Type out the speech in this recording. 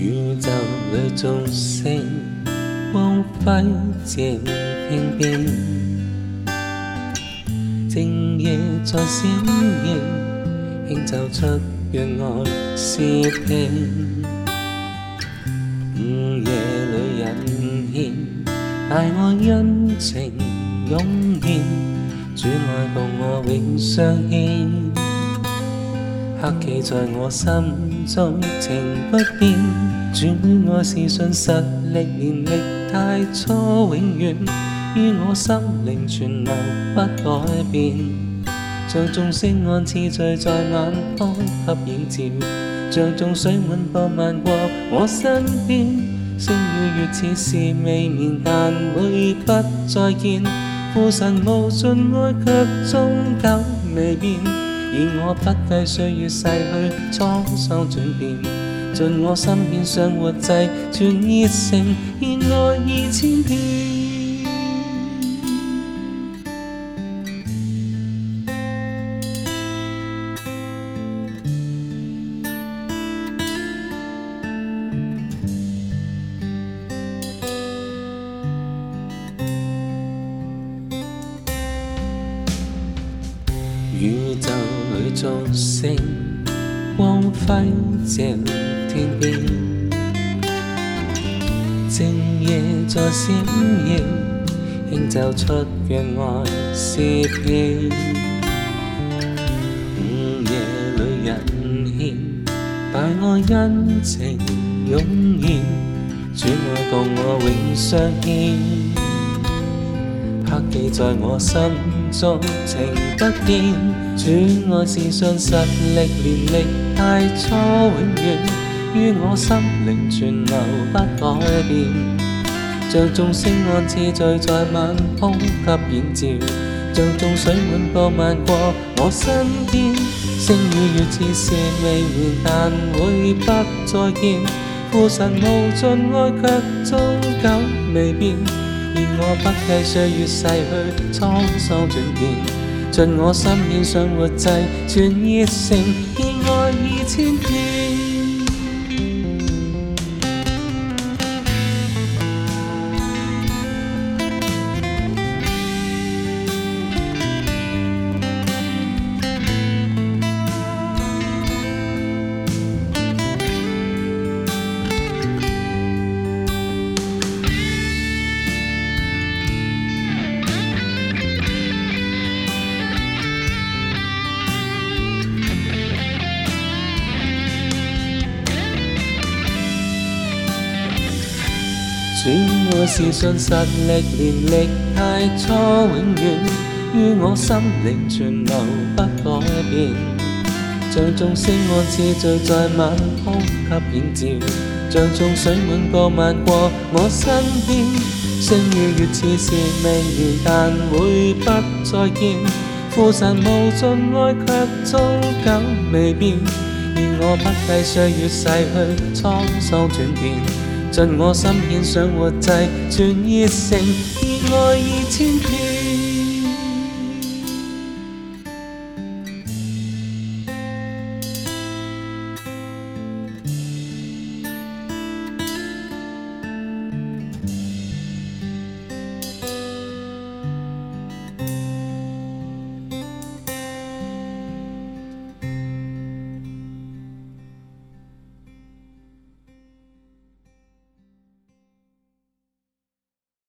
宇宙里众星光辉照天边，静夜在闪耀，轻奏出月爱是平。午夜里人献，大爱恩情涌现，主爱共我永相牵。刻记在我心中，情不变。转爱是信实力，年力太初，永远。于我心灵存留不改变。像众星暗次序在眼空合影照，像众水缓波漫过我身边。星与月似是未眠，但会不再见。负神无尽爱，却终究未变。愿我不计岁月逝去，沧桑转变，尽我心献想活祭，全热诚，热爱意千遍。如在。造成光輝這天邊，靜夜在閃映，輕奏出讓愛詩篇。午夜裏人牽，大愛恩情湧現，主愛共我永相牽。刻记在我心中，情不变。转爱是信实，力连力太初永远于我心灵存留不改变。像众星按次聚在晚空，给映照；像众水满波漫过我身边。星与月似是未完，但会不再见。富神无尽爱却终久未变。愿我不计岁月逝去，沧桑转变，尽我心愿，想活在全热诚，热爱二千遍。相爱是信实力，连力太差，永远于我心灵存留不改变。像众星按次聚在晚空给映照，像众水满过漫过我身边。星与月似是未完，但会不再见。扩散无尽爱却终究未变，愿我不计岁月逝去，沧桑转变。尽我心，愿想活祭，全热诚，热爱已千遍。